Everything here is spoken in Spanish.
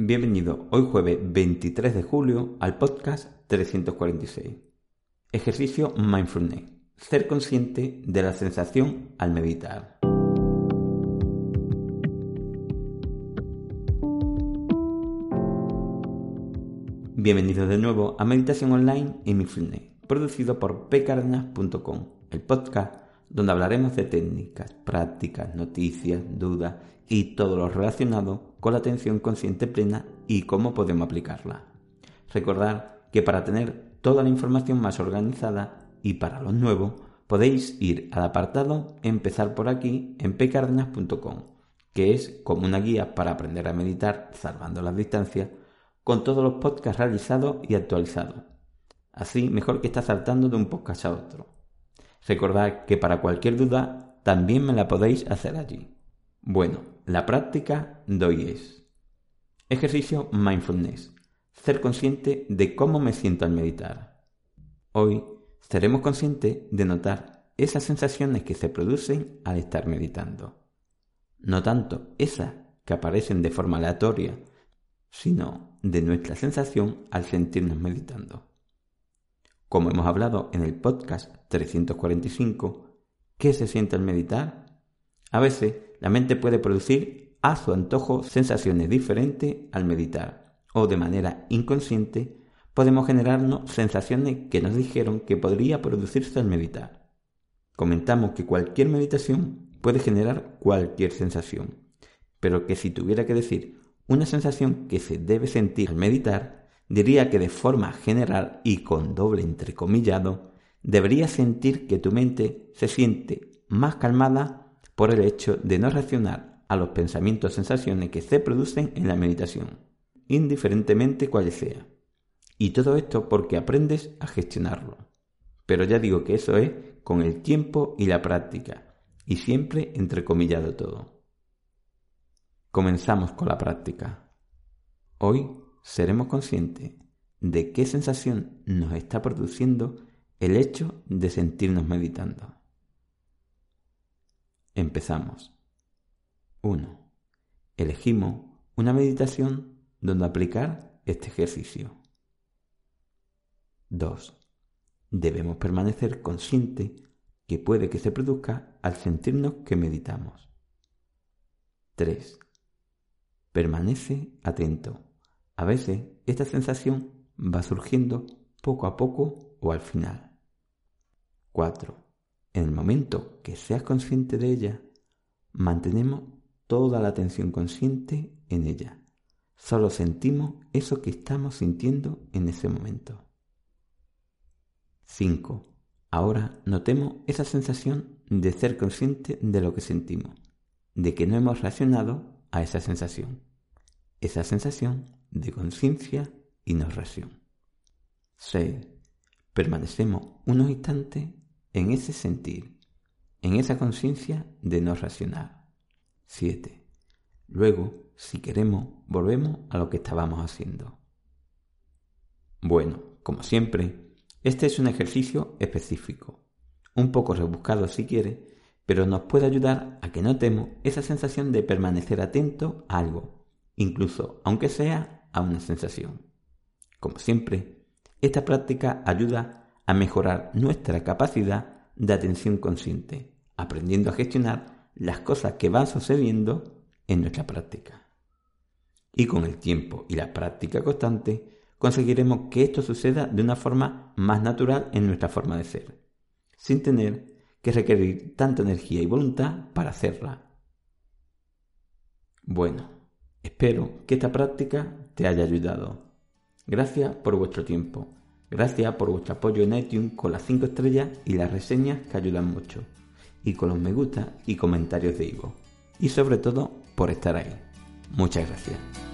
Bienvenido hoy jueves 23 de julio al podcast 346. Ejercicio Mindfulness. Ser consciente de la sensación al meditar. Bienvenido de nuevo a Meditación Online y Mindfulness, producido por pcardenas.com, el podcast donde hablaremos de técnicas, prácticas, noticias, dudas y todo lo relacionado con la atención consciente plena y cómo podemos aplicarla. Recordar que para tener toda la información más organizada y para los nuevos, podéis ir al apartado Empezar por aquí en pcardenas.com, que es como una guía para aprender a meditar salvando las distancias con todos los podcasts realizados y actualizados. Así, mejor que estar saltando de un podcast a otro. Recordad que para cualquier duda también me la podéis hacer allí. Bueno, la práctica de hoy es ejercicio mindfulness, ser consciente de cómo me siento al meditar. Hoy seremos conscientes de notar esas sensaciones que se producen al estar meditando. No tanto esas que aparecen de forma aleatoria, sino de nuestra sensación al sentirnos meditando. Como hemos hablado en el podcast 345, ¿qué se siente al meditar? A veces la mente puede producir a su antojo sensaciones diferentes al meditar, o de manera inconsciente podemos generarnos sensaciones que nos dijeron que podría producirse al meditar. Comentamos que cualquier meditación puede generar cualquier sensación, pero que si tuviera que decir una sensación que se debe sentir al meditar, diría que de forma general y con doble entrecomillado, deberías sentir que tu mente se siente más calmada por el hecho de no reaccionar a los pensamientos o sensaciones que se producen en la meditación, indiferentemente cuáles sea. Y todo esto porque aprendes a gestionarlo. Pero ya digo que eso es con el tiempo y la práctica, y siempre entrecomillado todo. Comenzamos con la práctica. Hoy seremos conscientes de qué sensación nos está produciendo el hecho de sentirnos meditando. Empezamos. 1. Elegimos una meditación donde aplicar este ejercicio. 2. Debemos permanecer consciente que puede que se produzca al sentirnos que meditamos. 3. Permanece atento a veces esta sensación va surgiendo poco a poco o al final. 4. En el momento que seas consciente de ella, mantenemos toda la atención consciente en ella. Solo sentimos eso que estamos sintiendo en ese momento. 5. Ahora notemos esa sensación de ser consciente de lo que sentimos, de que no hemos reaccionado a esa sensación. Esa sensación de conciencia y narración. 6. Permanecemos unos instantes en ese sentir, en esa conciencia de no racional. 7. Luego, si queremos, volvemos a lo que estábamos haciendo. Bueno, como siempre, este es un ejercicio específico, un poco rebuscado si quiere, pero nos puede ayudar a que notemos esa sensación de permanecer atento a algo, incluso aunque sea a una sensación. Como siempre, esta práctica ayuda a mejorar nuestra capacidad de atención consciente, aprendiendo a gestionar las cosas que van sucediendo en nuestra práctica. Y con el tiempo y la práctica constante, conseguiremos que esto suceda de una forma más natural en nuestra forma de ser, sin tener que requerir tanta energía y voluntad para hacerla. Bueno, espero que esta práctica te haya ayudado. Gracias por vuestro tiempo. Gracias por vuestro apoyo en iTunes con las 5 estrellas y las reseñas que ayudan mucho. Y con los me gusta y comentarios de Ivo. Y sobre todo por estar ahí. Muchas gracias.